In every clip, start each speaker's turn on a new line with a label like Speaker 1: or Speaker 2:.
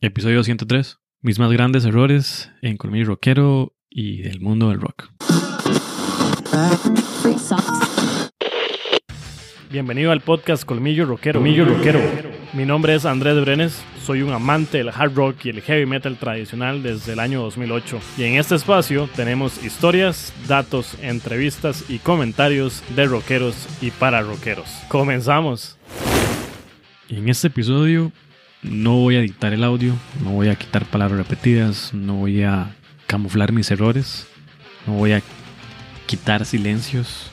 Speaker 1: Episodio 103. Mis más grandes errores en Colmillo Rockero y del mundo del rock. Bienvenido al podcast Colmillo Rockero. Colmillo Rockero. Mi nombre es Andrés Brenes, soy un amante del hard rock y el heavy metal tradicional desde el año 2008. Y en este espacio tenemos historias, datos, entrevistas y comentarios de rockeros y para rockeros. Comenzamos. En este episodio no voy a editar el audio, no voy a quitar palabras repetidas, no voy a camuflar mis errores, no voy a quitar silencios.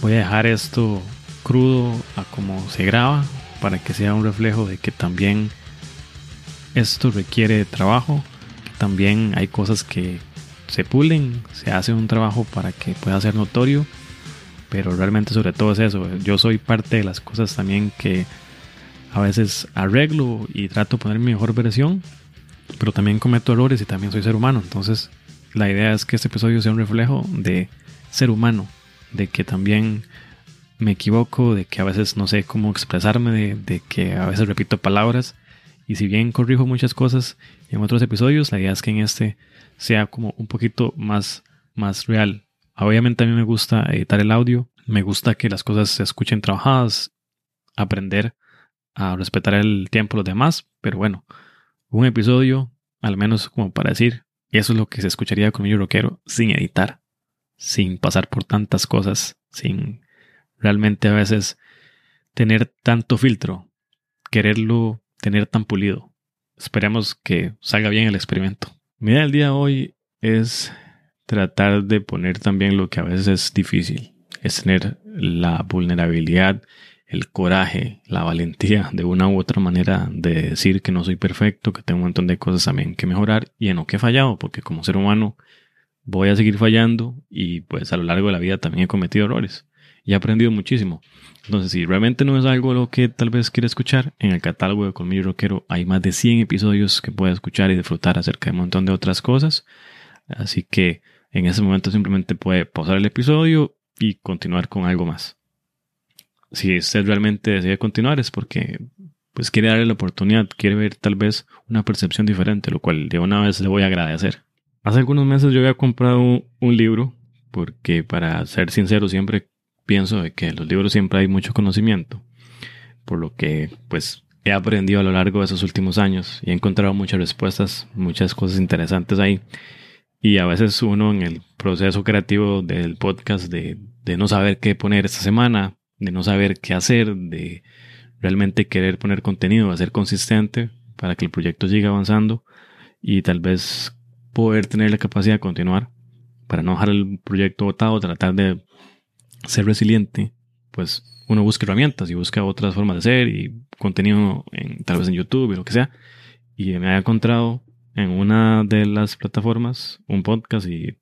Speaker 1: Voy a dejar esto crudo a como se graba para que sea un reflejo de que también esto requiere trabajo, que también hay cosas que se pulen, se hace un trabajo para que pueda ser notorio, pero realmente sobre todo es eso, yo soy parte de las cosas también que a veces arreglo y trato de poner mi mejor versión, pero también cometo errores y también soy ser humano. Entonces, la idea es que este episodio sea un reflejo de ser humano, de que también me equivoco, de que a veces no sé cómo expresarme, de, que a veces repito palabras. Y si bien corrijo muchas cosas en otros episodios, la idea es que en este sea como un poquito más, más real. Obviamente a mí me gusta editar el audio, me gusta que las cosas se escuchen trabajadas, aprender a respetar el tiempo de los demás, pero bueno, un episodio, al menos como para decir, eso es lo que se escucharía con mi rockero sin editar, sin pasar por tantas cosas, sin realmente a veces tener tanto filtro, quererlo tener tan pulido. Esperemos que salga bien el experimento. Mi idea del día hoy es tratar de poner también lo que a veces es difícil, es tener la vulnerabilidad el coraje, la valentía de una u otra manera de decir que no soy perfecto, que tengo un montón de cosas también que mejorar y en lo que he fallado, porque como ser humano voy a seguir fallando y pues a lo largo de la vida también he cometido errores y he aprendido muchísimo. Entonces, si realmente no es algo lo que tal vez quiera escuchar, en el catálogo de Colmillo Rockero hay más de 100 episodios que puede escuchar y disfrutar acerca de un montón de otras cosas. Así que en ese momento simplemente puede pausar el episodio y continuar con algo más si usted realmente decide continuar es porque pues quiere darle la oportunidad, quiere ver tal vez una percepción diferente, lo cual de una vez le voy a agradecer. Hace algunos meses yo había comprado un, libro porque para ser sincero siempre pienso de que en los libros siempre hay mucho conocimiento, por lo que pues he aprendido a lo largo de esos últimos años y he encontrado muchas respuestas, muchas cosas interesantes ahí. Y a veces uno en el proceso creativo del podcast de, de no saber qué poner esta semana, de no saber qué hacer, de realmente querer poner contenido, ser consistente para que el proyecto siga avanzando y tal vez poder tener la capacidad de continuar para no dejar el proyecto botado, tratar de ser resiliente, pues uno busca herramientas y busca otras formas de ser y contenido en, tal vez en YouTube y lo que sea. Y me ha encontrado en una de las plataformas un podcast y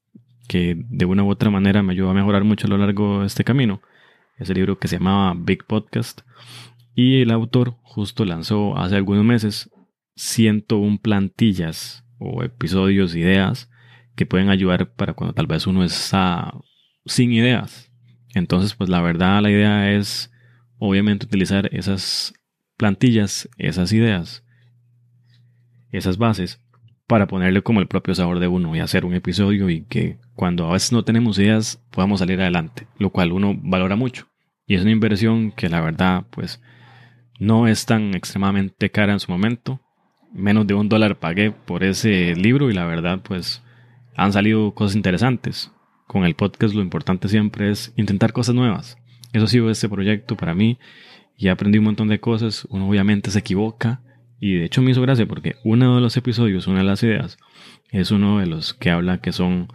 Speaker 1: que de una u otra manera me ayudó a mejorar mucho a lo largo de este camino ese libro que se llamaba Big Podcast. Y el autor justo lanzó hace algunos meses 101 plantillas o episodios, ideas que pueden ayudar para cuando tal vez uno está sin ideas. Entonces, pues la verdad, la idea es obviamente utilizar esas plantillas, esas ideas, esas bases para ponerle como el propio sabor de uno y hacer un episodio y que cuando a veces no tenemos ideas podamos salir adelante, lo cual uno valora mucho. Y es una inversión que la verdad, pues, no es tan extremadamente cara en su momento. Menos de un dólar pagué por ese libro y la verdad, pues, han salido cosas interesantes. Con el podcast lo importante siempre es intentar cosas nuevas. Eso ha sido este proyecto para mí y aprendí un montón de cosas. Uno obviamente se equivoca y de hecho me hizo gracia porque uno de los episodios, una de las ideas, es uno de los que habla que son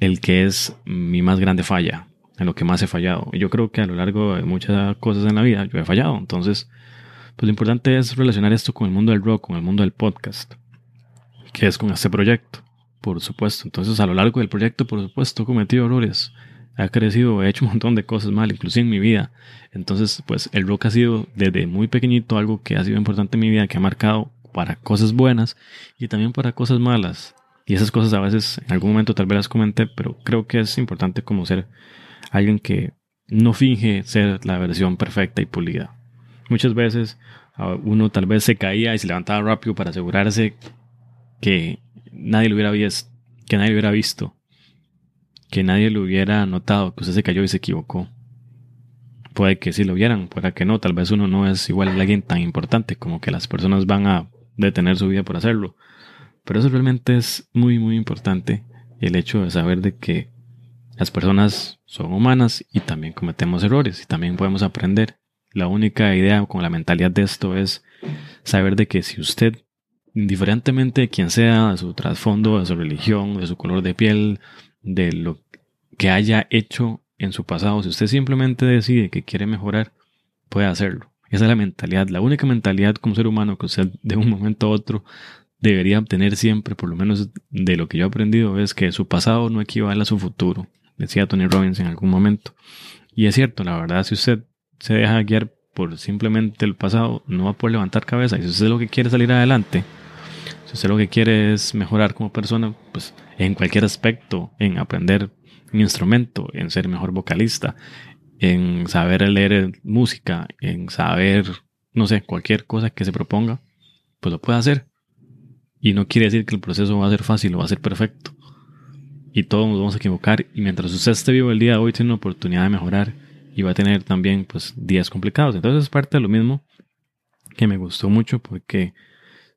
Speaker 1: el que es mi más grande falla en lo que más he fallado. Y yo creo que a lo largo de muchas cosas en la vida yo he fallado. Entonces, Pues lo importante es relacionar esto con el mundo del rock, con el mundo del podcast, que es con este proyecto, por supuesto. Entonces, a lo largo del proyecto, por supuesto, he cometido errores, he crecido, he hecho un montón de cosas mal, inclusive en mi vida. Entonces, pues el rock ha sido desde muy pequeñito algo que ha sido importante en mi vida, que ha marcado para cosas buenas y también para cosas malas. Y esas cosas a veces en algún momento tal vez las comenté, pero creo que es importante como ser alguien que no finge ser la versión perfecta y pulida. Muchas veces uno tal vez se caía y se levantaba rápido para asegurarse que nadie lo hubiera visto, que nadie lo hubiera visto, que nadie lo hubiera notado, que usted se cayó y se equivocó. Puede que sí lo vieran, puede que no, tal vez uno no es igual a alguien tan importante como que las personas van a detener su vida por hacerlo. Pero eso realmente es muy, muy importante, el hecho de saber de que las personas son humanas y también cometemos errores y también podemos aprender. La única idea con la mentalidad de esto es saber de que si usted, indiferentemente de quien sea, de su trasfondo, de su religión, de su color de piel, de lo que haya hecho en su pasado, si usted simplemente decide que quiere mejorar, puede hacerlo. Esa es la mentalidad, la única mentalidad como ser humano que usted de un momento a otro debería obtener siempre, por lo menos de lo que yo he aprendido, es que su pasado no equivale a su futuro decía Tony Robbins en algún momento. Y es cierto, la verdad, si usted se deja guiar por simplemente el pasado, no va a poder levantar cabeza. Y si usted lo que quiere salir adelante, si usted lo que quiere es mejorar como persona, pues en cualquier aspecto, en aprender un instrumento, en ser mejor vocalista, en saber leer música, en saber, no sé, cualquier cosa que se proponga, pues lo puede hacer. Y no quiere decir que el proceso va a ser fácil o va a ser perfecto y todos nos vamos a equivocar y mientras usted esté vivo el día de hoy tiene una oportunidad de mejorar y va a tener también pues días complicados. Entonces es parte de lo mismo que me gustó mucho porque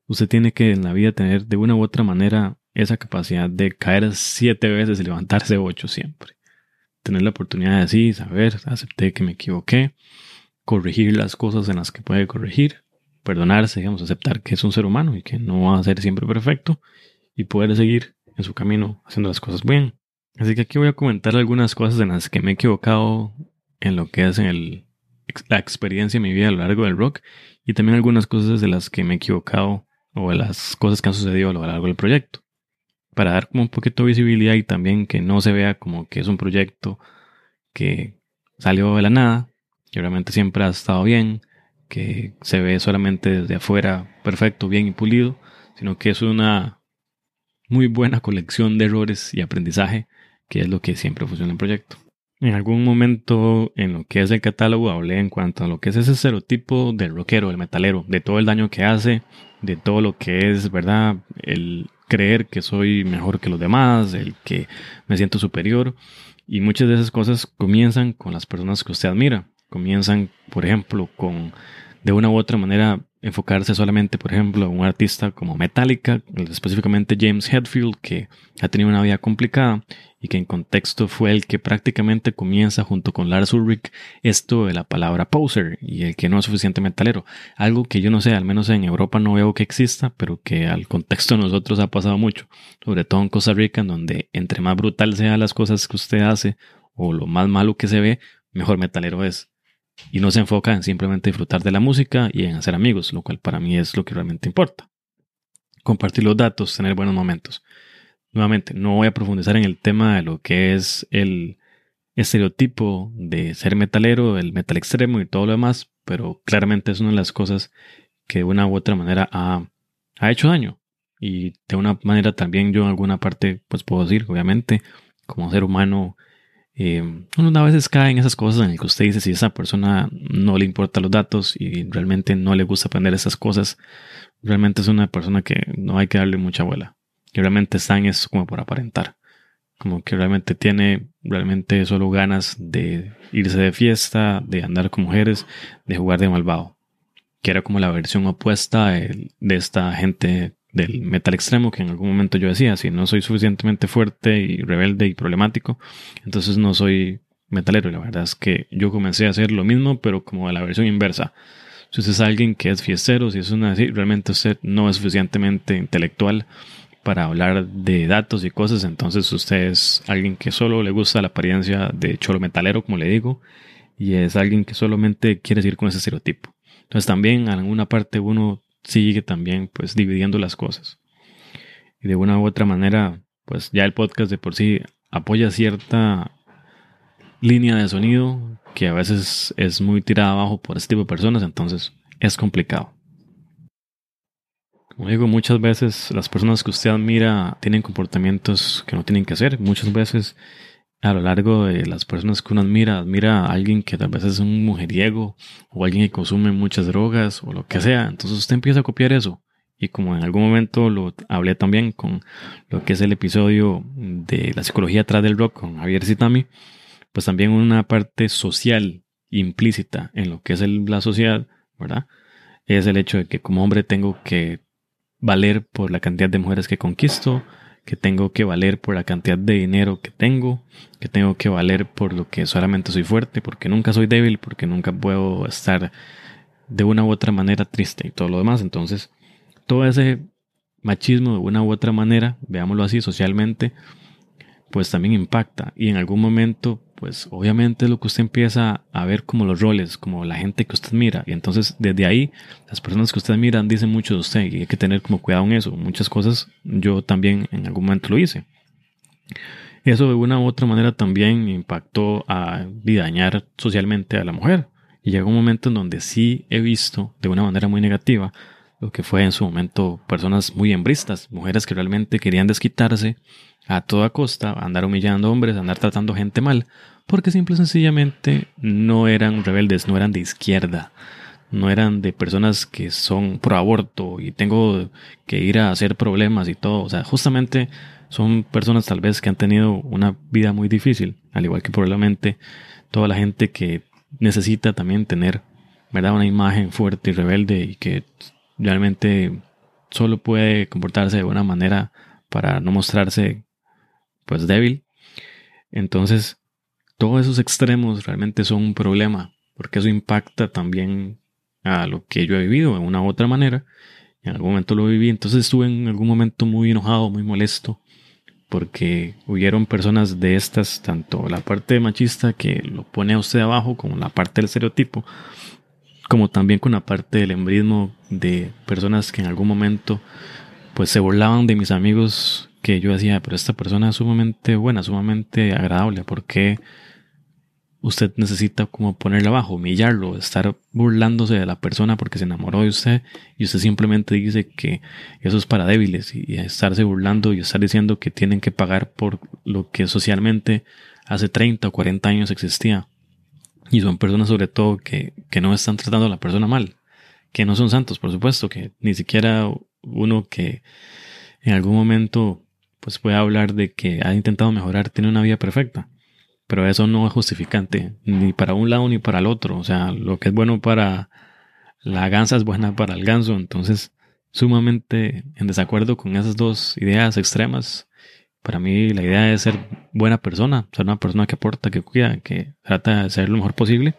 Speaker 1: usted tiene que en la vida tener de una u otra manera esa capacidad de caer siete veces y levantarse ocho siempre. Tener la oportunidad de decir, saber, acepté que me equivoqué, corregir las cosas en las que puede corregir, perdonarse, digamos, aceptar que es un ser humano y que no va a ser siempre perfecto y poder seguir en su camino haciendo las cosas bien. Así que aquí voy a comentar algunas cosas en las que me he equivocado en lo que es en el, la experiencia de mi vida a lo largo del rock y también algunas cosas de las que me he equivocado o de las cosas que han sucedido a lo largo del proyecto. Para dar como un poquito de visibilidad y también que no se vea como que es un proyecto que salió de la nada, que realmente siempre ha estado bien, que se ve solamente desde afuera perfecto, bien y pulido, sino que es una muy buena colección de errores y aprendizaje, que es lo que siempre funciona en proyecto. En algún momento en lo que es el catálogo hablé en cuanto a lo que es ese estereotipo del rockero, el metalero, de todo el daño que hace, de todo lo que es, ¿verdad? El creer que soy mejor que los demás, el que me siento superior. Y muchas de esas cosas comienzan con las personas que usted admira. Comienzan, por ejemplo, con de una u otra manera enfocarse solamente, por ejemplo, a un artista como Metallica, específicamente James Hetfield, que ha tenido una vida complicada y que en contexto fue el que prácticamente comienza junto con Lars Ulrich esto de la palabra poser y el que no es suficiente metalero. Algo que yo no sé, al menos en Europa no veo que exista, pero que al contexto de nosotros ha pasado mucho, sobre todo en Costa Rica, en donde entre más brutal sean las cosas que usted hace o lo más malo que se ve, mejor metalero es y no se enfoca en simplemente disfrutar de la música y en hacer amigos, lo cual para mí es lo que realmente importa. Compartir los datos, tener buenos momentos. Nuevamente, no voy a profundizar en el tema de lo que es el estereotipo de ser metalero, el metal extremo y todo lo demás, pero claramente es una de las cosas que de una u otra manera ha, ha hecho daño. Y de una manera también yo en alguna parte, pues puedo decir, obviamente, como ser humano, eh, uno a veces cae en esas cosas en las que usted dice si esa persona no le importa los datos y realmente no le gusta aprender esas cosas, realmente es una persona que no hay que darle mucha bola. Que realmente está en eso como por aparentar. Como que realmente tiene realmente solo ganas de irse de fiesta, de andar con mujeres, de jugar de malvado. Que era como la versión opuesta de esta gente del metal extremo que en algún momento yo decía, si no soy suficientemente fuerte y rebelde y problemático, entonces no soy metalero. Y la verdad es que yo comencé a hacer lo mismo, pero como la versión inversa. Si usted es alguien que es fiestero, si es una así, realmente usted no es suficientemente intelectual para hablar de datos y cosas, entonces usted es alguien que solo le gusta la apariencia de cholo metalero, como le digo, y es alguien que solamente quiere seguir con ese estereotipo. Entonces también en alguna parte uno sigue también pues dividiendo las cosas. Y de una u otra manera, pues ya el podcast de por sí apoya cierta línea de sonido que a veces es muy tirada abajo por este tipo de personas, entonces es complicado. Como digo, muchas veces las personas que usted admira tienen comportamientos que no tienen que hacer. Muchas veces a lo largo de las personas que uno admira, admira a alguien que tal vez es un mujeriego o alguien que consume muchas drogas o lo que sea. Entonces usted empieza a copiar eso. Y como en algún momento lo hablé también con lo que es el episodio de la psicología atrás del rock con Javier Zitami, pues también una parte social implícita en lo que es la sociedad, ¿verdad? Es el hecho de que como hombre tengo que valer por la cantidad de mujeres que conquisto, que tengo que valer por la cantidad de dinero que tengo, que tengo que valer por lo que solamente soy fuerte, porque nunca soy débil, porque nunca puedo estar de una u otra manera triste y todo lo demás. Entonces, todo ese machismo de una u otra manera, veámoslo así socialmente, pues también impacta y en algún momento pues obviamente lo que usted empieza a ver como los roles, como la gente que usted mira. Y entonces desde ahí las personas que usted mira dicen mucho de usted y hay que tener como cuidado en eso. Muchas cosas yo también en algún momento lo hice. Eso de una u otra manera también impactó a dañar socialmente a la mujer. Y llegó un momento en donde sí he visto de una manera muy negativa lo que fue en su momento personas muy hembristas, mujeres que realmente querían desquitarse a toda costa, andar humillando hombres, andar tratando gente mal, porque simple y sencillamente no eran rebeldes, no eran de izquierda, no eran de personas que son pro aborto y tengo que ir a hacer problemas y todo, o sea, justamente son personas tal vez que han tenido una vida muy difícil, al igual que probablemente toda la gente que necesita también tener, ¿verdad? Una imagen fuerte y rebelde y que realmente solo puede comportarse de una manera para no mostrarse pues débil. Entonces, todos esos extremos realmente son un problema, porque eso impacta también a lo que yo he vivido de una u otra manera. En algún momento lo viví, entonces estuve en algún momento muy enojado, muy molesto, porque hubieron personas de estas, tanto la parte machista que lo pone a usted abajo, como la parte del estereotipo, como también con la parte del embrismo de personas que en algún momento pues se burlaban de mis amigos que yo decía, pero esta persona es sumamente buena, sumamente agradable, ¿por qué usted necesita como ponerle abajo, humillarlo, estar burlándose de la persona porque se enamoró de usted y usted simplemente dice que eso es para débiles y estarse burlando y estar diciendo que tienen que pagar por lo que socialmente hace 30 o 40 años existía? Y son personas sobre todo que, que no están tratando a la persona mal, que no son santos, por supuesto, que ni siquiera uno que en algún momento pues puede hablar de que ha intentado mejorar, tiene una vida perfecta. Pero eso no es justificante, ni para un lado ni para el otro. O sea, lo que es bueno para la gansa es buena para el ganso. Entonces, sumamente en desacuerdo con esas dos ideas extremas para mí la idea es ser buena persona, ser una persona que aporta, que cuida, que trata de ser lo mejor posible.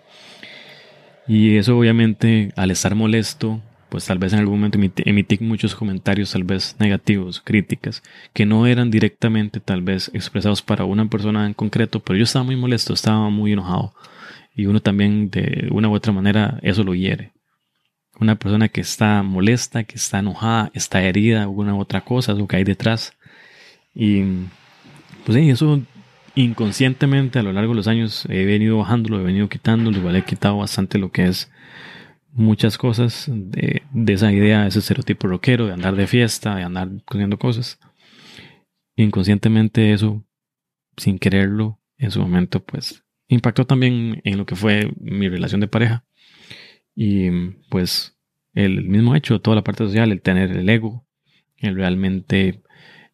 Speaker 1: Y eso obviamente al estar molesto, pues tal vez en algún momento emití, muchos comentarios tal vez negativos, críticas, que no eran directamente tal vez expresados para una persona en concreto, pero yo estaba muy molesto, estaba muy enojado. Y uno también de una u otra manera eso lo hiere. Una persona que está molesta, que está enojada, está herida, alguna otra cosa, es lo que hay detrás. Y pues sí, eso inconscientemente a lo largo de los años he venido bajándolo, he venido quitándolo, igual he quitado bastante lo que es muchas cosas de, esa idea, ese estereotipo rockero, de andar de fiesta, de andar cogiendo cosas. Inconscientemente eso, sin quererlo, en su momento, pues impactó también en lo que fue mi relación de pareja. Y pues el mismo hecho, toda la parte social, el tener el ego, el realmente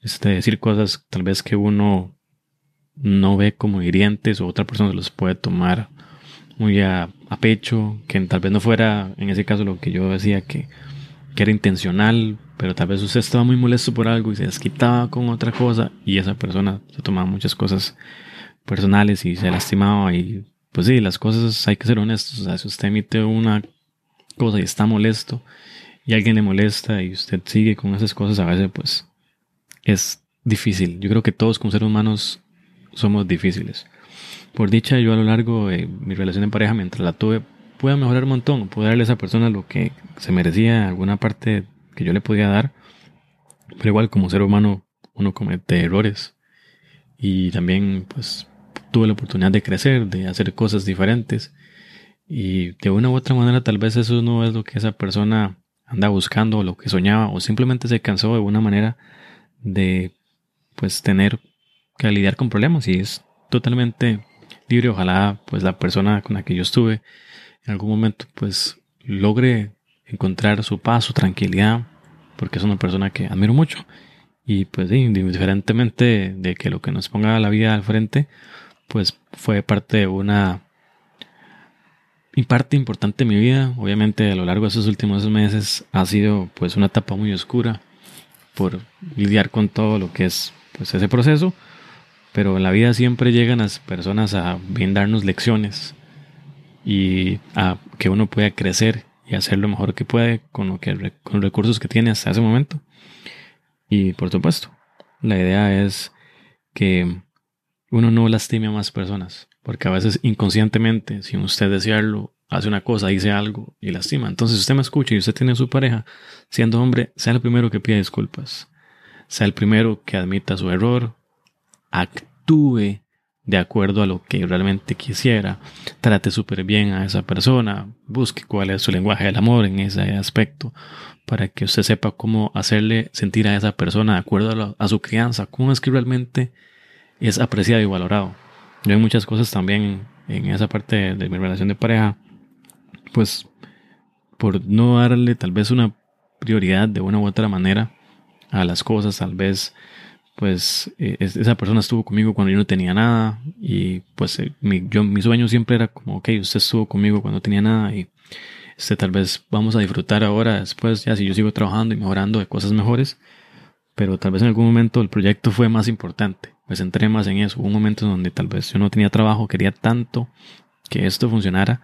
Speaker 1: este, decir cosas tal vez que uno no ve como hirientes o otra persona se los puede tomar muy a, pecho, que tal vez no fuera en ese caso lo que yo decía que, que era intencional, pero tal vez usted estaba muy molesto por algo y se desquitaba con otra cosa y esa persona se tomaba muchas cosas personales y se lastimaba y pues sí, las cosas hay que ser honestos, o sea, si usted emite una cosa y está molesto y alguien le molesta y usted sigue con esas cosas a veces pues es difícil. Yo creo que todos como seres humanos somos difíciles. Por dicha, yo a lo largo de mi relación en pareja, mientras la tuve, pueda mejorar un montón, pueda darle a esa persona lo que se merecía, alguna parte que yo le podía dar. Pero igual como ser humano uno comete errores. Y también pues tuve la oportunidad de crecer, de hacer cosas diferentes. Y de una u otra manera tal vez eso no es lo que esa persona anda buscando lo que soñaba o simplemente se cansó de una manera de pues tener que lidiar con problemas y es totalmente libre. Ojalá pues la persona con la que yo estuve en algún momento pues logre encontrar su paz, su tranquilidad, porque es una persona que admiro mucho. Y pues indiferentemente de que lo que nos ponga la vida al frente, pues fue parte de una parte importante de mi vida. Obviamente a lo largo de esos últimos meses ha sido pues una etapa muy oscura por lidiar con todo lo que es pues ese proceso. Pero en la vida siempre llegan las personas a brindarnos lecciones y a que uno pueda crecer y hacer lo mejor que puede con, lo que, con los recursos que tiene hasta ese momento. Y por supuesto, la idea es que uno no lastime a más personas, porque a veces inconscientemente, sin usted desearlo, hace una cosa, dice algo y lastima. Entonces, si usted me escucha y usted tiene a su pareja, siendo hombre, sea el primero que pida disculpas, sea el primero que admita su error, actúe de acuerdo a lo que realmente quisiera, trate súper bien a esa persona, busque cuál es su lenguaje del amor en ese aspecto, para que usted sepa cómo hacerle sentir a esa persona de acuerdo a, su crianza, cómo es que realmente es apreciado y valorado. Yo hay muchas cosas también en esa parte de mi relación de pareja, pues por no darle tal vez una prioridad de una u otra manera a las cosas, tal vez pues eh, esa persona estuvo conmigo cuando yo no tenía nada y pues eh, mi, yo, mi sueño siempre era como, ok, usted estuvo conmigo cuando no tenía nada y este, tal vez vamos a disfrutar ahora, después, ya si yo sigo trabajando y mejorando de cosas mejores, pero tal vez en algún momento el proyecto fue más importante, me centré más en eso. Hubo un momento donde tal vez yo no tenía trabajo, quería tanto que esto funcionara,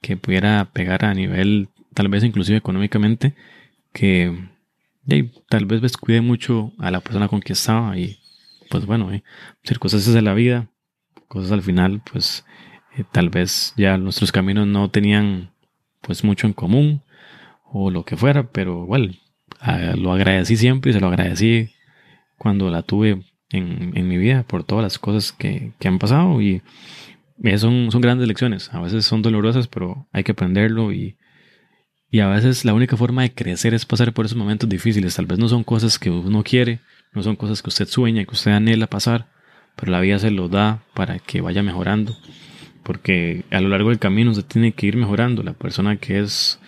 Speaker 1: que pudiera pegar a nivel, tal vez inclusive económicamente, que tal vez descuide mucho a la persona con quien estaba y pues bueno, eh, circunstancias de la vida, cosas al final, pues eh, tal vez ya nuestros caminos no tenían pues mucho en común o lo que fuera, pero igual lo agradecí siempre y se lo agradecí cuando la tuve en, en mi vida por todas las cosas que, que han pasado y son, son grandes lecciones, a veces son dolorosas, pero hay que aprenderlo y, y a veces la única forma de crecer es pasar por esos momentos difíciles, tal vez no son cosas que uno quiere, no son cosas que usted sueña, que usted anhela pasar, pero la vida se lo da para que vaya mejorando porque a lo largo del camino se tiene que ir mejorando. La persona que es,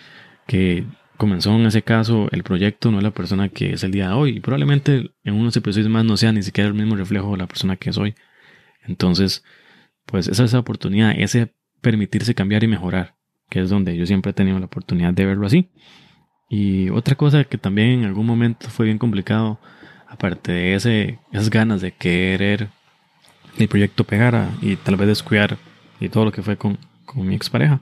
Speaker 1: que comenzó en ese caso el proyecto no es la persona que es el día de hoy. Y probablemente en unos episodios más no sea ni siquiera el mismo reflejo de la persona que soy. Entonces, pues esa es la oportunidad, ese permitirse cambiar y mejorar, que es donde yo siempre he tenido la oportunidad de verlo así. Y otra cosa que también en algún momento fue bien complicado, aparte de ese, esas ganas de querer el proyecto pegara y tal vez descuidar y todo lo que fue con, con mi expareja.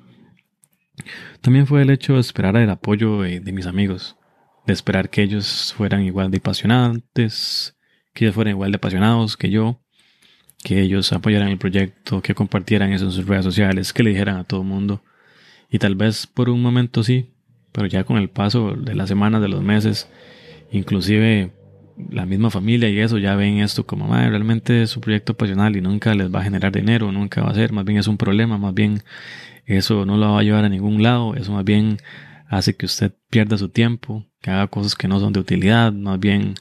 Speaker 1: También fue el hecho de esperar el apoyo de, mis amigos, de esperar que ellos fueran igual de apasionantes, que ellos fueran igual de apasionados que yo, que ellos apoyaran el proyecto, que compartieran eso en sus redes sociales, que le dijeran a todo el mundo. Y tal vez por un momento sí, pero ya con el paso de las semanas, de los meses, inclusive la misma familia y eso ya ven esto como, madre, realmente es un proyecto pasional y nunca les va a generar dinero, nunca va a ser, más bien es un problema, más bien eso no lo va a llevar a ningún lado, eso más bien hace que usted pierda su tiempo, que haga cosas que no son de utilidad, más bien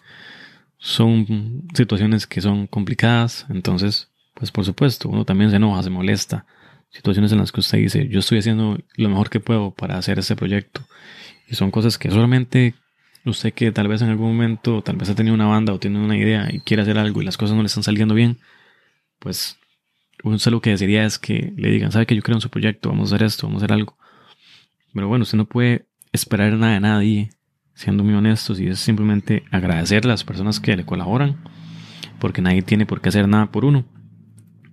Speaker 1: son situaciones que son complicadas, entonces, pues por supuesto, uno también se enoja, se molesta, situaciones en las que usted dice, yo estoy haciendo lo mejor que puedo para hacer este proyecto, y son cosas que solamente usted que tal vez en algún momento, tal vez ha tenido una banda o tiene una idea y quiere hacer algo y las cosas no le están saliendo bien, pues usted lo que desearía es que le digan, sabe que yo creo en su proyecto, vamos a hacer esto, vamos a hacer algo. Pero bueno, usted no puede esperar nada de nadie, siendo muy honestos, y es simplemente agradecer a las personas que le colaboran, porque nadie tiene por qué hacer nada por uno.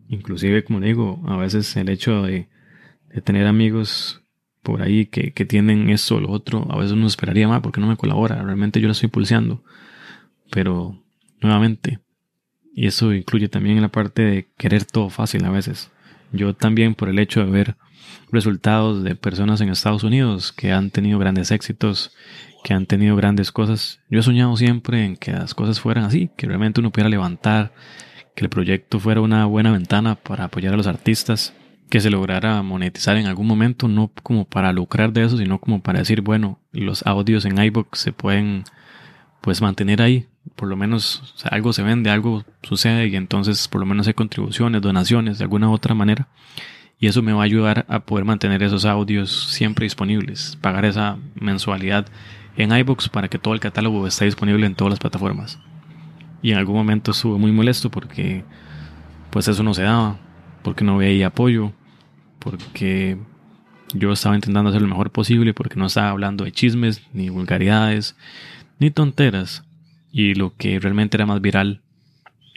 Speaker 1: Inclusive, como digo, a veces el hecho de, tener amigos por ahí que, que tienen esto o lo otro, a veces uno esperaría más porque no me colabora. Realmente yo la estoy pulseando. Pero, nuevamente, y eso incluye también la parte de querer todo fácil a veces. Yo también por el hecho de ver resultados de personas en Estados Unidos que han tenido grandes éxitos, que han tenido grandes cosas. Yo he soñado siempre en que las cosas fueran así, que realmente uno pudiera levantar, que el proyecto fuera una buena ventana para apoyar a los artistas, que se lograra monetizar en algún momento, no como para lucrar de eso, sino como para decir, bueno, los audios en iBook se pueden pues mantener ahí, por lo menos algo se vende, algo sucede y entonces por lo menos hay contribuciones, donaciones de alguna otra manera. Y eso me va a ayudar a poder mantener esos audios siempre disponibles, pagar esa mensualidad en iBooks para que todo el catálogo esté disponible en todas las plataformas. Y en algún momento estuve muy molesto porque pues eso no se daba, porque no veía apoyo, porque yo estaba intentando hacer lo mejor posible, porque no estaba hablando de chismes, ni vulgaridades, ni tonteras. Y lo que realmente era más viral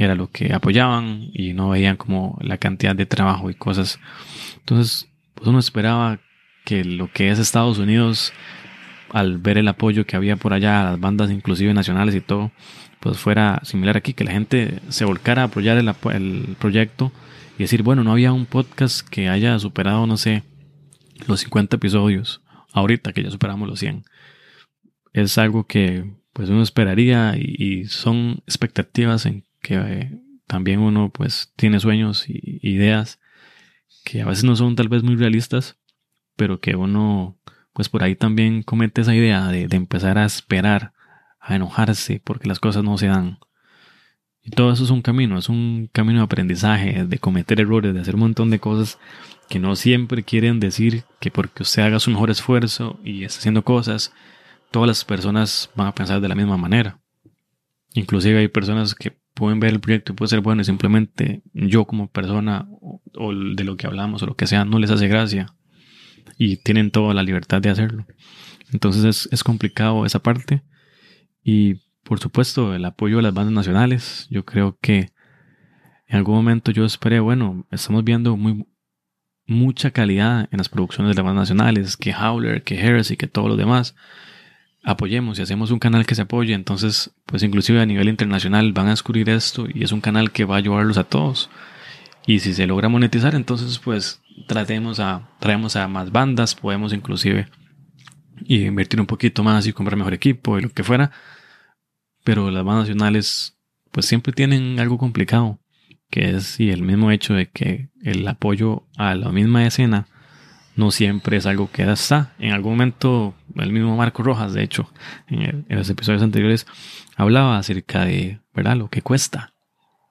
Speaker 1: era lo que apoyaban y no veían como la cantidad de trabajo y cosas. Entonces, pues uno esperaba que lo que es Estados Unidos, al ver el apoyo que había por allá, las bandas inclusive nacionales y todo, pues fuera similar aquí, que la gente se volcara a apoyar el, el proyecto y decir, bueno, no había un podcast que haya superado, no sé, los 50 episodios, ahorita que ya superamos los 100. Es algo que pues uno esperaría y, son expectativas en que eh, también uno pues tiene sueños y ideas que a veces no son tal vez muy realistas, pero que uno pues por ahí también comete esa idea de, de empezar a esperar, a enojarse porque las cosas no se dan. Y todo eso es un camino, es un camino de aprendizaje, de cometer errores, de hacer un montón de cosas que no siempre quieren decir que porque usted haga su mejor esfuerzo y está haciendo cosas, todas las personas van a pensar de la misma manera. Inclusive hay personas que pueden ver el proyecto y puede ser bueno y simplemente yo como persona o, de lo que hablamos o lo que sea no les hace gracia y tienen toda la libertad de hacerlo. Entonces es, es complicado esa parte y por supuesto el apoyo a las bandas nacionales. Yo creo que en algún momento yo esperé, bueno, estamos viendo muy, mucha calidad en las producciones de las bandas nacionales, que Howler, que Heresy, que todos los demás apoyemos y hacemos un canal que se apoye, entonces pues inclusive a nivel internacional van a descubrir esto y es un canal que va a ayudarlos a todos. Y si se logra monetizar, entonces pues tratemos a, traemos a más bandas, podemos inclusive invertir un poquito más y comprar mejor equipo y lo que fuera. Pero las bandas nacionales pues siempre tienen algo complicado, que es y el mismo hecho de que el apoyo a la misma escena no siempre es algo que está. En algún momento, el mismo Marco Rojas, de hecho, en, los episodios anteriores, hablaba acerca de, ¿verdad? Lo que cuesta,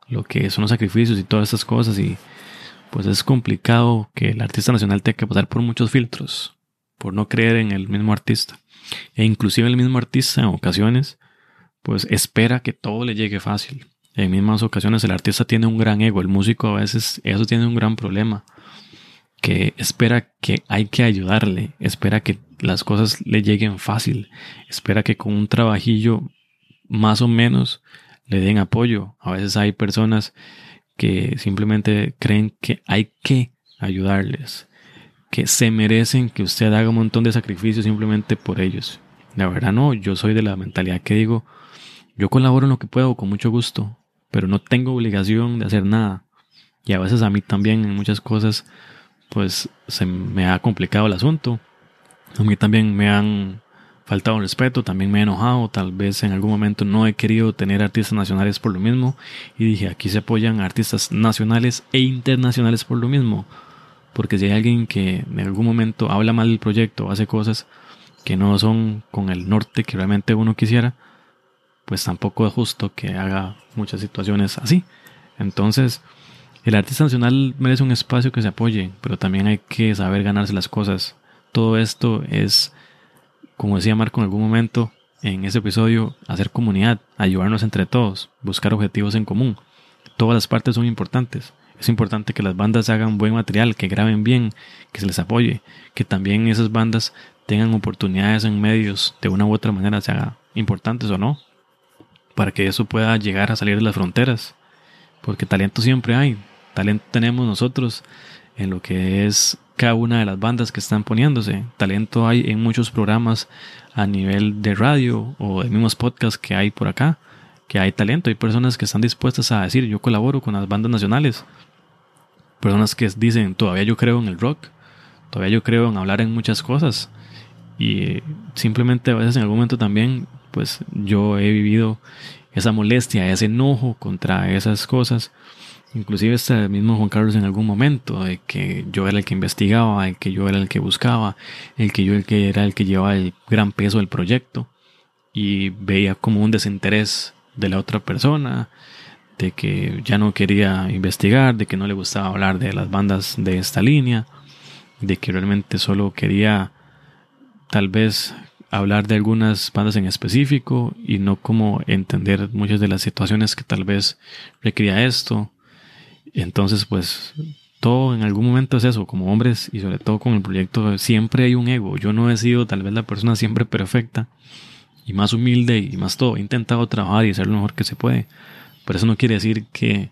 Speaker 1: lo que son los sacrificios y todas estas cosas. Y pues es complicado que el artista nacional tenga que pasar por muchos filtros, por no creer en el mismo artista. E inclusive el mismo artista en ocasiones, pues espera que todo le llegue fácil. En mismas ocasiones el artista tiene un gran ego, el músico a veces eso tiene un gran problema que espera que hay que ayudarle, espera que las cosas le lleguen fácil, espera que con un trabajillo más o menos le den apoyo. A veces hay personas que simplemente creen que hay que ayudarles, que se merecen que usted haga un montón de sacrificios simplemente por ellos. La verdad no, yo soy de la mentalidad que digo, yo colaboro en lo que puedo con mucho gusto, pero no tengo obligación de hacer nada. Y a veces a mí también en muchas cosas pues se me ha complicado el asunto. A mí también me han faltado el respeto, también me he enojado, tal vez en algún momento no he querido tener artistas nacionales por lo mismo y dije, aquí se apoyan artistas nacionales e internacionales por lo mismo, porque si hay alguien que en algún momento habla mal del proyecto, hace cosas que no son con el norte que realmente uno quisiera, pues tampoco es justo que haga muchas situaciones así. Entonces, el artista nacional merece un espacio que se apoye, pero también hay que saber ganarse las cosas. Todo esto es, como decía Marco en algún momento en ese episodio, hacer comunidad, ayudarnos entre todos, buscar objetivos en común. Todas las partes son importantes. Es importante que las bandas hagan buen material, que graben bien, que se les apoye, que también esas bandas tengan oportunidades en medios de una u otra manera, sea importantes o no, para que eso pueda llegar a salir de las fronteras. Porque talento siempre hay, talento tenemos nosotros en lo que es cada una de las bandas que están poniéndose. Talento hay en muchos programas a nivel de radio o de mismos podcasts que hay por acá, que hay talento. Hay personas que están dispuestas a decir yo colaboro con las bandas nacionales. Personas que dicen todavía yo creo en el rock, Todavía yo creo en hablar en muchas cosas. Y simplemente a veces en algún momento también, pues yo he vivido esa molestia, ese enojo contra esas cosas. Inclusive este mismo Juan Carlos en algún momento, de que yo era el que investigaba, el que yo era el que buscaba, el que yo el que era el que llevaba el gran peso del proyecto y veía como un desinterés de la otra persona, de que ya no quería investigar, de que no le gustaba hablar de las bandas de esta línea, de que realmente solo quería tal vez hablar de algunas bandas en específico y no como entender muchas de las situaciones que tal vez requería esto. Entonces, pues todo en algún momento es eso, como hombres y sobre todo con el proyecto siempre hay un ego. Yo no he sido tal vez la persona siempre perfecta y más humilde y más todo. He intentado trabajar y hacer lo mejor que se puede. Pero eso no quiere decir que,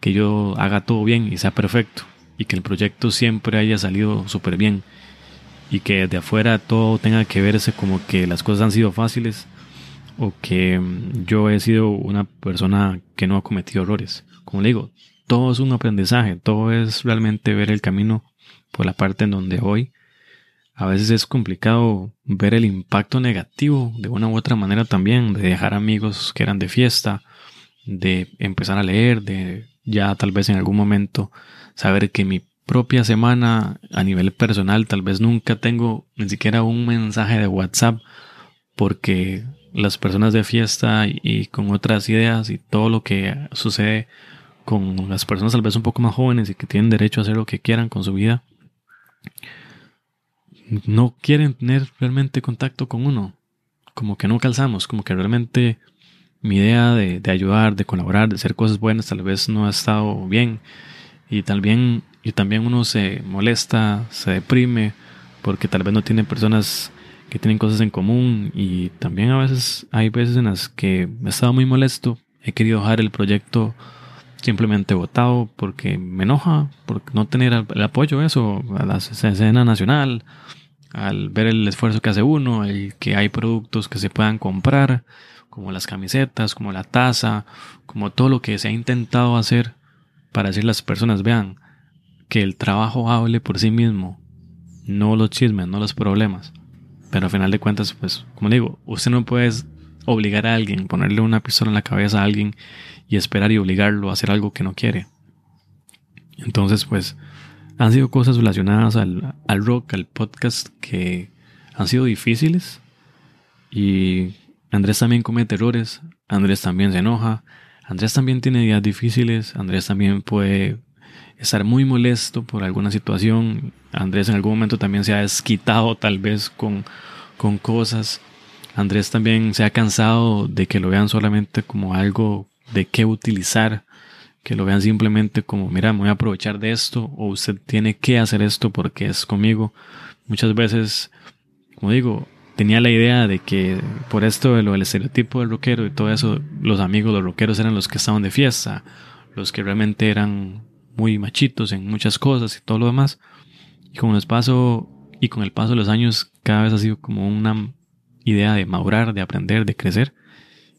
Speaker 1: que yo haga todo bien y sea perfecto y que el proyecto siempre haya salido súper bien y que de afuera todo tenga que verse como que las cosas han sido fáciles o que yo he sido una persona que no ha cometido errores. Como le digo, todo es un aprendizaje, todo es realmente ver el camino por la parte en donde hoy. A veces es complicado ver el impacto negativo de una u otra manera también, de dejar amigos que eran de fiesta, de empezar a leer, de ya tal vez en algún momento saber que mi propia semana a nivel personal tal vez nunca tengo ni siquiera un mensaje de WhatsApp porque las personas de fiesta y, con otras ideas y todo lo que sucede con las personas tal vez un poco más jóvenes y que tienen derecho a hacer lo que quieran con su vida no quieren tener realmente contacto con uno. Como que no calzamos como que realmente mi idea de, de ayudar de colaborar de hacer cosas buenas tal vez no ha estado bien. Y también, y también uno se molesta, se deprime, porque tal vez no tiene personas que tienen cosas en común. Y también a veces hay veces en las que he estado muy molesto, he querido dejar el proyecto simplemente votado porque me enoja, por no tener el apoyo eso, a la escena nacional, al ver el esfuerzo que hace uno, el que hay productos que se puedan comprar, como las camisetas, como la taza, como todo lo que se ha intentado hacer para decir las personas vean que el trabajo hable por sí mismo, no los chismes, no los problemas. Pero al final de cuentas, pues, como digo, usted no puede obligar a alguien, ponerle una pistola en la cabeza a alguien y esperar y obligarlo a hacer algo que no quiere. Entonces, pues, han sido cosas relacionadas al, al rock, al podcast, que han sido difíciles. Y Andrés también comete errores, Andrés también se enoja, Andrés también tiene días difíciles, Andrés también puede estar muy molesto por alguna situación, Andrés en algún momento también se ha desquitado tal vez con, con cosas, Andrés también se ha cansado de que lo vean solamente como algo de qué utilizar, que lo vean simplemente como, mira, me voy a aprovechar de esto o usted tiene que hacer esto porque es conmigo. Muchas veces, como digo, tenía la idea de que por esto de lo del estereotipo del rockero y todo eso, los amigos, los rockeros eran los que estaban de fiesta, los que realmente eran muy machitos en muchas cosas y todo lo demás. Y con el paso, y con el paso de los años, cada vez ha sido como una idea de madurar, de aprender, de crecer.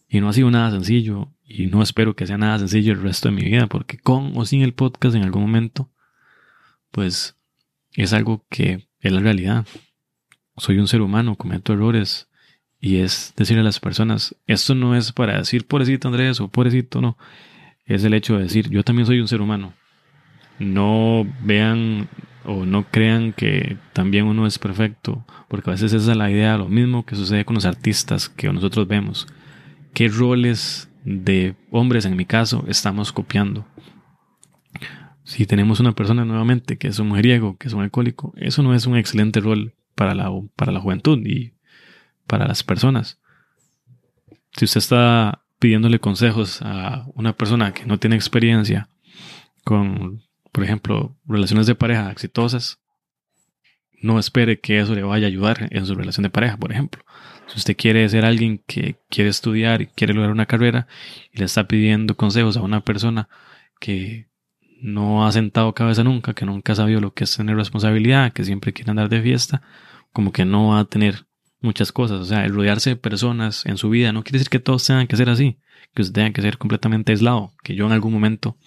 Speaker 1: Y no ha sido nada sencillo. Y no espero que sea nada sencillo el resto de mi vida, porque con o sin el podcast en algún momento, pues es algo que es la realidad soy un ser humano, cometo errores. Y es decirle a las personas, esto no es para decir pobrecito Andrés o pobrecito, no. Es el hecho de decir, yo también soy un ser humano. No vean o no crean que también uno es perfecto, porque a veces esa es la idea, lo mismo que sucede con los artistas que nosotros vemos. ¿Qué roles de hombres, en mi caso, estamos copiando? Si tenemos una persona nuevamente que es un mujeriego, que es un alcohólico, eso no es un excelente rol para la, para la juventud y para las personas. Si usted está pidiéndole consejos a una persona que no tiene experiencia con, por ejemplo, relaciones de pareja exitosas, no espere que eso le vaya a ayudar en su relación de pareja, por ejemplo. Si usted quiere ser alguien que quiere estudiar y quiere lograr una carrera y le está pidiendo consejos a una persona que no ha sentado cabeza nunca, que nunca ha sabido lo que es tener responsabilidad, que siempre quiere andar de fiesta, como que no va a tener muchas cosas. O sea, el rodearse de personas en su vida no quiere decir que todos tengan que ser así, que usted tenga que ser completamente aislado, que yo en algún momento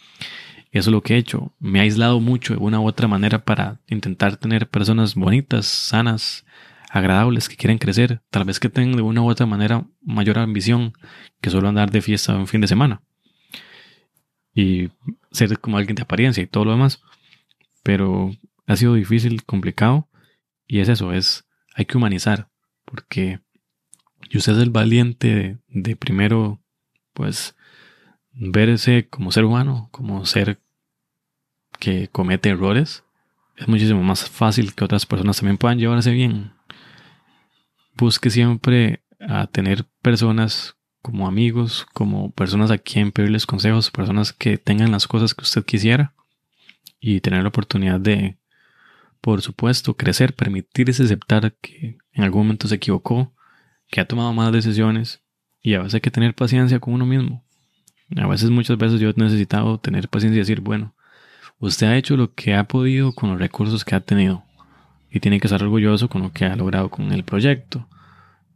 Speaker 1: eso es lo que he hecho. Me he aislado mucho de una u otra manera para intentar tener personas bonitas, sanas, agradables, que quieren crecer. Tal vez que tengan de una u otra manera mayor ambición que solo andar de fiesta un fin de semana. Y ser como alguien de apariencia y todo lo demás. Pero ha sido difícil, complicado. Y es eso, es, hay que humanizar. Porque usted es el valiente de primero, pues, verse como ser humano, como ser que comete errores, es muchísimo más fácil que otras personas también puedan llevarse bien. Busque siempre a tener personas como amigos, como personas a quien pedirles consejos, personas que tengan las cosas que usted quisiera y tener la oportunidad de, por supuesto, crecer, permitirse aceptar que en algún momento se equivocó, que ha tomado malas decisiones y a veces hay que tener paciencia con uno mismo. A veces, muchas veces yo he necesitado tener paciencia y decir, bueno, usted ha hecho lo que ha podido con los recursos que ha tenido y tiene que estar orgulloso con lo que ha logrado con el proyecto.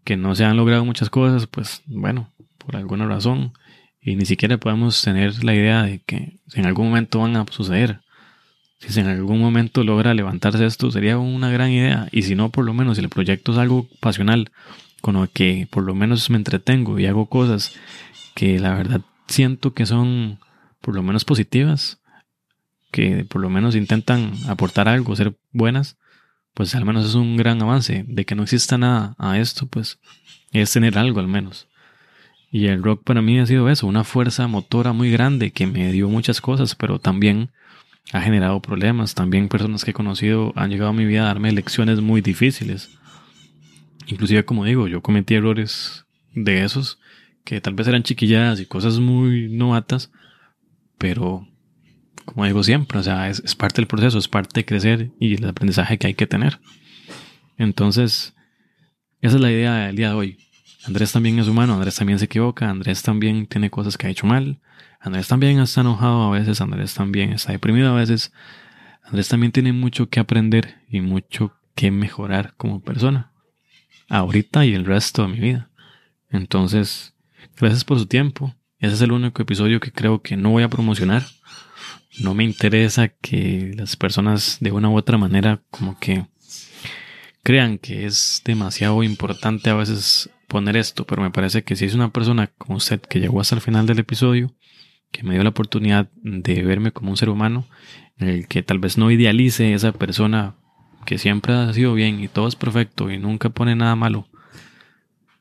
Speaker 1: Que no se han logrado muchas cosas, pues bueno, por alguna razón. Y ni siquiera podemos tener la idea de que en algún momento van a suceder. Si en algún momento logra levantarse esto, sería una gran idea. Y si no, por lo menos, si el proyecto es algo pasional, con lo que por lo menos me entretengo y hago cosas que la verdad siento que son por lo menos positivas, que por lo menos intentan aportar algo, ser buenas, pues al menos es un gran avance. De que no exista nada a esto, pues es tener algo al menos. Y el rock para mí ha sido eso, una fuerza motora muy grande que me dio muchas cosas, pero también ha generado problemas. También personas que he conocido han llegado a mi vida a darme lecciones muy difíciles. Inclusive, como digo, yo cometí errores de esos que tal vez eran chiquilladas y cosas muy novatas, pero como digo siempre, o sea, es, parte del proceso, es parte de crecer y el aprendizaje que hay que tener. Entonces, esa es la idea del día de hoy. Andrés también es humano, Andrés también se equivoca, Andrés también tiene cosas que ha hecho mal, Andrés también está enojado a veces, Andrés también está deprimido a veces, Andrés también tiene mucho que aprender y mucho que mejorar como persona, ahorita y el resto de mi vida. Entonces, Gracias por su tiempo. Ese es el único episodio que creo que no voy a promocionar. No me interesa que las personas de una u otra manera como que crean que es demasiado importante a veces poner esto, pero me parece que si es una persona como usted que llegó hasta el final del episodio, que me dio la oportunidad de verme como un ser humano, en el que tal vez no idealice esa persona que siempre ha sido bien y todo es perfecto y nunca pone nada malo,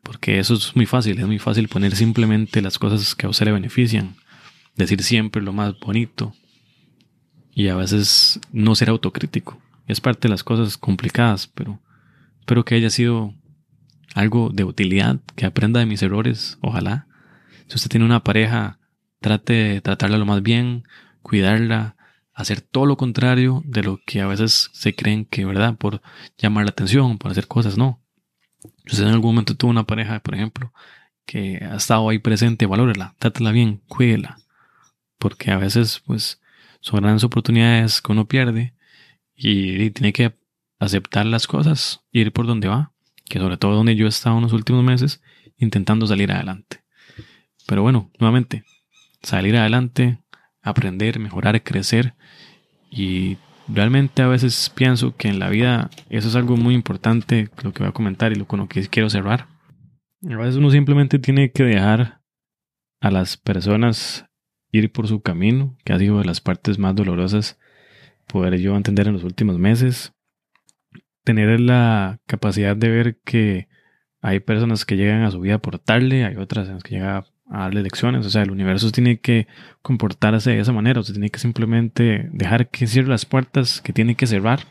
Speaker 1: porque eso es muy fácil, es muy fácil poner simplemente las cosas que a usted le benefician, decir siempre lo más bonito y a veces no ser autocrítico. Es parte de las cosas complicadas, pero espero que haya sido algo de utilidad, que aprenda de mis errores, ojalá. Si usted tiene una pareja, trate de tratarla lo más bien, cuidarla, hacer todo lo contrario de lo que a veces se creen que, ¿verdad? Por llamar la atención, por hacer cosas, no. Usted en algún momento tuvo una pareja, por ejemplo, que ha estado ahí presente, valórela, trátela bien, cuídela. Porque a veces, pues, son grandes oportunidades que uno pierde y, tiene que aceptar las cosas, ir por donde va. Que sobre todo donde yo he estado en los últimos meses, intentando salir adelante. Pero bueno, nuevamente, salir adelante, aprender, mejorar, crecer y realmente a veces pienso que en la vida eso es algo muy importante, lo que voy a comentar y lo con lo que quiero cerrar. A veces uno simplemente tiene que dejar a las personas ir por su camino, que ha sido de las partes más dolorosas poder yo entender en los últimos meses. Tener la capacidad de ver que hay personas que llegan a su vida por tarde, hay otras en las que llega a darle lecciones. O sea, el universo tiene que comportarse de esa manera. O sea, tiene que simplemente dejar que cierre las puertas que tiene que cerrar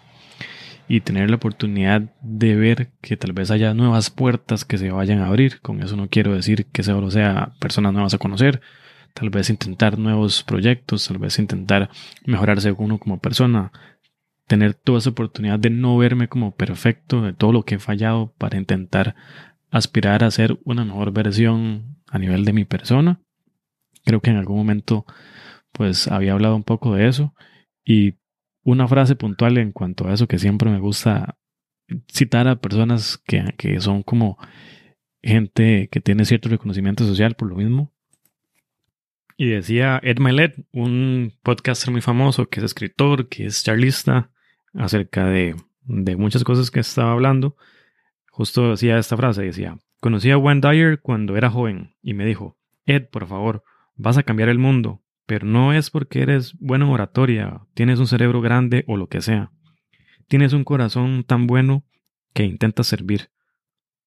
Speaker 1: y tener la oportunidad de ver que tal vez haya nuevas puertas que se vayan a abrir. Con eso no quiero decir que solo sea personas nuevas a conocer. Tal vez intentar nuevos proyectos, tal vez intentar mejorarse uno como persona. Tener toda esa oportunidad de no verme como perfecto, de todo lo que he fallado para intentar aspirar a ser una mejor versión a nivel de mi persona. Creo que en algún momento pues había hablado un poco de eso y una frase puntual en cuanto a eso que siempre me gusta citar a personas que, que son como gente que tiene cierto reconocimiento social por lo mismo. y decía Ed Milet, un podcaster muy famoso que es escritor, que es charlista, acerca de, de muchas cosas que estaba hablando, justo decía esta frase, decía, conocí a Wayne Dyer cuando era joven y me dijo, Ed, por favor, vas a cambiar el mundo, pero no es porque eres bueno en oratoria, tienes un cerebro grande o lo que sea. Tienes un corazón tan bueno que intentas servir.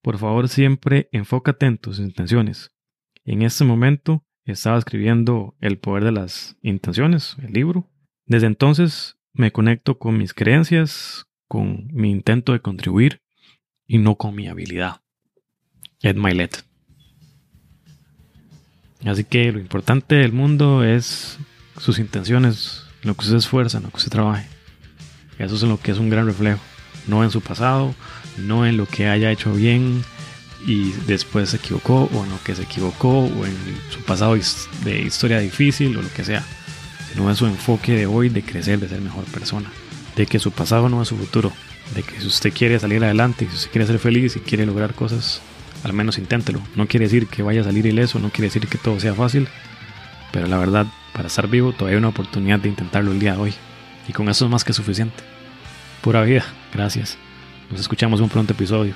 Speaker 1: Por favor, siempre enfócate en tus intenciones. En este momento estaba escribiendo El poder de las intenciones, el libro. Desde entonces me conecto con mis creencias, con mi intento de contribuir y no con mi habilidad. Ed Milet. Así que lo importante del mundo es sus intenciones, lo que usted esfuerza, lo que usted trabaje. Eso es en lo que es un gran reflejo. No en su pasado, no en lo que haya hecho bien y después se equivocó, o en lo que se equivocó, o en su pasado de historia difícil, o lo que sea. Sino en su enfoque de hoy de crecer, de ser mejor persona. De que su pasado no es su futuro. De que si usted quiere salir adelante, si usted quiere ser feliz y quiere lograr cosas, al menos inténtelo. No quiere decir que vaya a salir ileso, no quiere decir que todo sea fácil, pero la verdad, para estar vivo todavía hay una oportunidad de intentarlo el día de hoy. Y con eso es más que suficiente. Pura vida, gracias. Nos escuchamos en un pronto episodio.